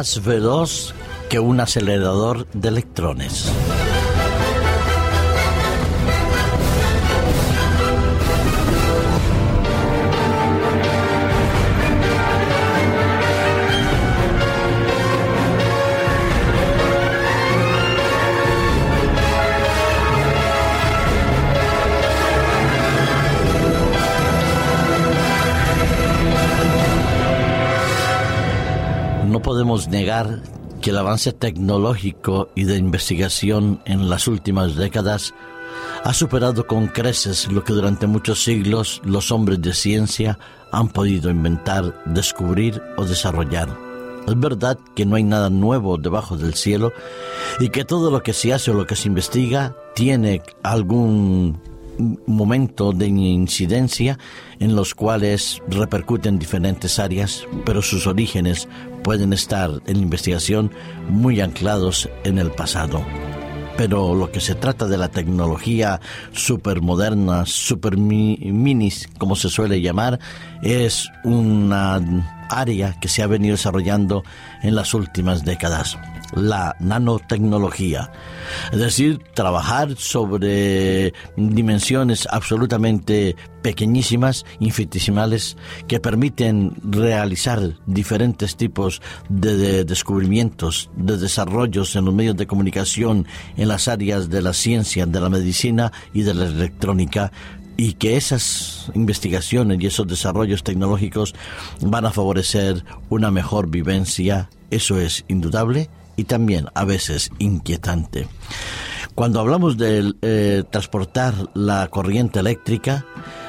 más veloz que un acelerador de electrones. Podemos negar que el avance tecnológico y de investigación en las últimas décadas ha superado con creces lo que durante muchos siglos los hombres de ciencia han podido inventar, descubrir o desarrollar. Es verdad que no hay nada nuevo debajo del cielo y que todo lo que se hace o lo que se investiga tiene algún momento de incidencia en los cuales repercuten diferentes áreas, pero sus orígenes pueden estar en investigación muy anclados en el pasado. Pero lo que se trata de la tecnología supermoderna, super minis, como se suele llamar, es una área que se ha venido desarrollando en las últimas décadas la nanotecnología. Es decir, trabajar sobre dimensiones absolutamente pequeñísimas, infinitesimales, que permiten realizar diferentes tipos de, descubrimientos, de desarrollos en los medios de comunicación, en las áreas de la ciencia, de la medicina y de la electrónica, y que esas investigaciones y esos desarrollos tecnológicos van a favorecer una mejor vivencia, eso es indudable, y también a veces inquietante. Cuando hablamos de eh, transportar la corriente eléctrica,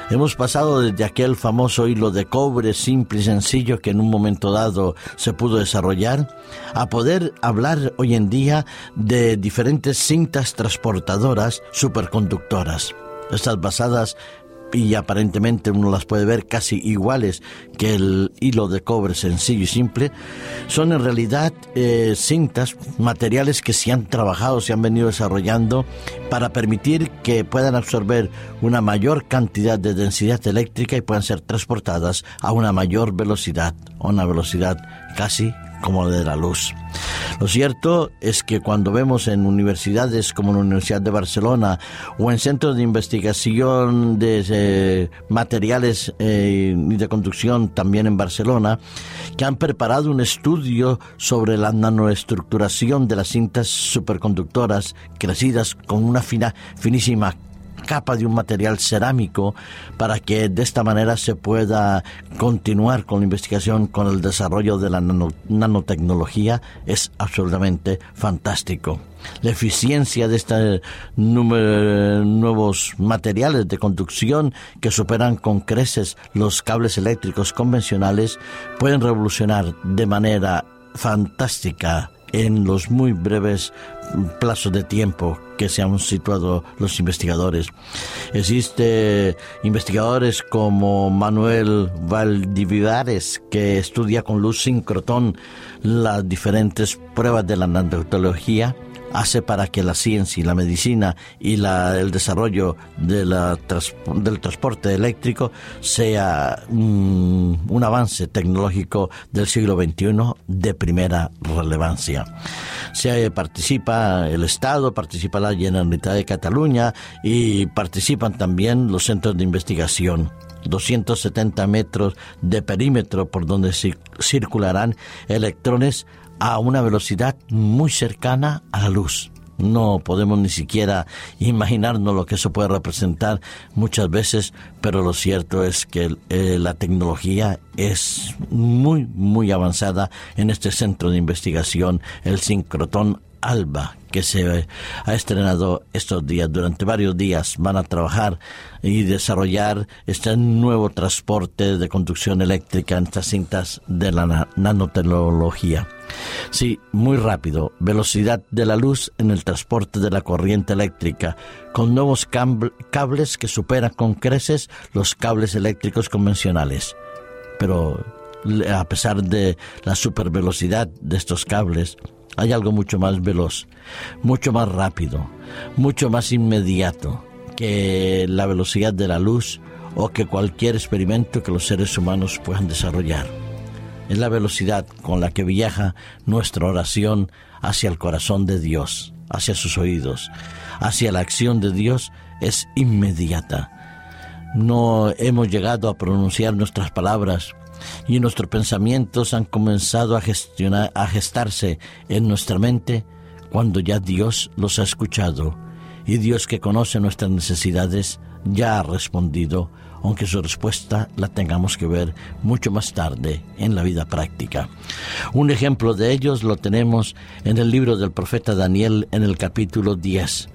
hemos pasado desde aquel famoso hilo de cobre simple y sencillo que en un momento dado se pudo desarrollar, a poder hablar hoy en día de diferentes cintas transportadoras superconductoras. Estas basadas y aparentemente uno las puede ver casi iguales que el hilo de cobre sencillo y simple, son en realidad eh, cintas, materiales que se han trabajado, se han venido desarrollando para permitir que puedan absorber una mayor cantidad de densidad eléctrica y puedan ser transportadas a una mayor velocidad, a una velocidad casi como de la luz. Lo cierto es que cuando vemos en universidades como la Universidad de Barcelona o en centros de investigación de eh, materiales eh, y de conducción también en Barcelona, que han preparado un estudio sobre la nanoestructuración de las cintas superconductoras crecidas con una fina, finísima capa de un material cerámico para que de esta manera se pueda continuar con la investigación, con el desarrollo de la nanotecnología, es absolutamente fantástico. La eficiencia de estos nuevos materiales de conducción que superan con creces los cables eléctricos convencionales pueden revolucionar de manera fantástica en los muy breves plazos de tiempo que se han situado los investigadores. Existe investigadores como Manuel Valdividares que estudia con luz sincrotón las diferentes pruebas de la nanotecnología hace para que la ciencia y la medicina y la, el desarrollo del transporte eléctrico sea un avance tecnológico del siglo XXI de primera relevancia. Se participa el Estado, participa la Generalitat de Cataluña y participan también los centros de investigación. 270 metros de perímetro por donde circularán electrones a una velocidad muy cercana a la luz. No podemos ni siquiera imaginarnos lo que eso puede representar muchas veces, pero lo cierto es que eh, la tecnología es muy, muy avanzada en este centro de investigación, el sincrotón ALBA, que se ha estrenado estos días. Durante varios días van a trabajar y desarrollar este nuevo transporte de conducción eléctrica en estas cintas de la nanotecnología. Sí, muy rápido, velocidad de la luz en el transporte de la corriente eléctrica, con nuevos cables que superan con creces los cables eléctricos convencionales. Pero a pesar de la supervelocidad de estos cables, hay algo mucho más veloz, mucho más rápido, mucho más inmediato que la velocidad de la luz o que cualquier experimento que los seres humanos puedan desarrollar. es la velocidad con la que viaja nuestra oración hacia el corazón de Dios, hacia sus oídos, hacia la acción de Dios es inmediata. No hemos llegado a pronunciar nuestras palabras y nuestros pensamientos han comenzado a, a gestarse en nuestra mente cuando ya Dios los ha escuchado y Dios que conoce nuestras necesidades ya ha respondido, aunque su respuesta la tengamos que ver mucho más tarde en la vida práctica. Un ejemplo de ellos lo tenemos en el libro del profeta Daniel en el capítulo 10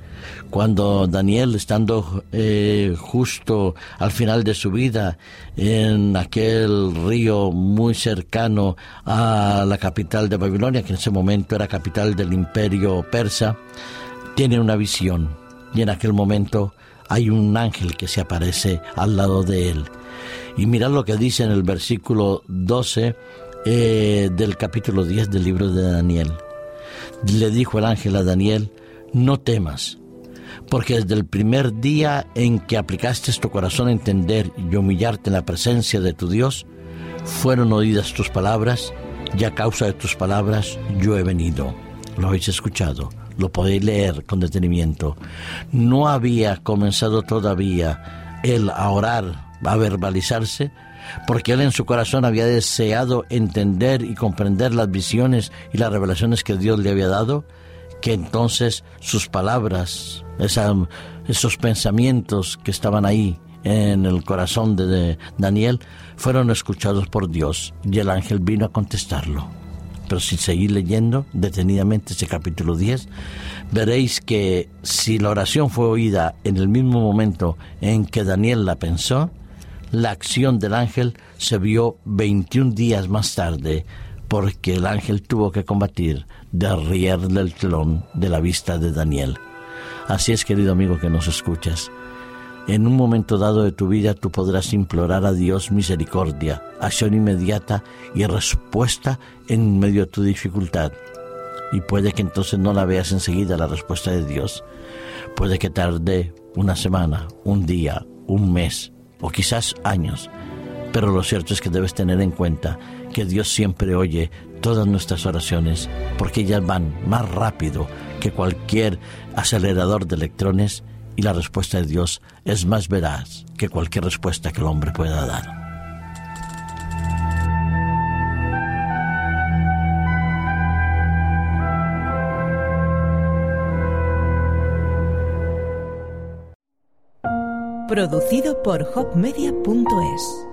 cuando Daniel, estando eh, justo al final de su vida en aquel río muy cercano a la capital de Babilonia, que en ese momento era capital del imperio persa, tiene una visión y en aquel momento hay un ángel que se aparece al lado de él. Y mirad lo que dice en el versículo 12 eh, del capítulo 10 del libro de Daniel. Le dijo el ángel a Daniel, no temas, porque desde el primer día en que aplicaste tu corazón a entender y humillarte en la presencia de tu Dios, fueron oídas tus palabras, y a causa de tus palabras yo he venido. Lo habéis escuchado lo podéis leer con detenimiento. No había comenzado todavía él a orar, a verbalizarse, porque él en su corazón había deseado entender y comprender las visiones y las revelaciones que Dios le había dado, que entonces sus palabras, esos pensamientos que estaban ahí en el corazón de Daniel, fueron escuchados por Dios y el ángel vino a contestarlo. Pero si seguís leyendo detenidamente ese capítulo 10, veréis que si la oración fue oída en el mismo momento en que Daniel la pensó, la acción del ángel se vio 21 días más tarde, porque el ángel tuvo que combatir, derrier el telón de la vista de Daniel. Así es, querido amigo que nos escuchas, en un momento dado de tu vida tú podrás implorar a Dios misericordia, acción inmediata y respuesta en medio de tu dificultad. Y puede que entonces no la veas enseguida la respuesta de Dios. Puede que tarde una semana, un día, un mes o quizás años. Pero lo cierto es que debes tener en cuenta que Dios siempre oye todas nuestras oraciones porque ellas van más rápido que cualquier acelerador de electrones y la respuesta de Dios es más veraz que cualquier respuesta que el hombre pueda dar. Producido por hopmedia.es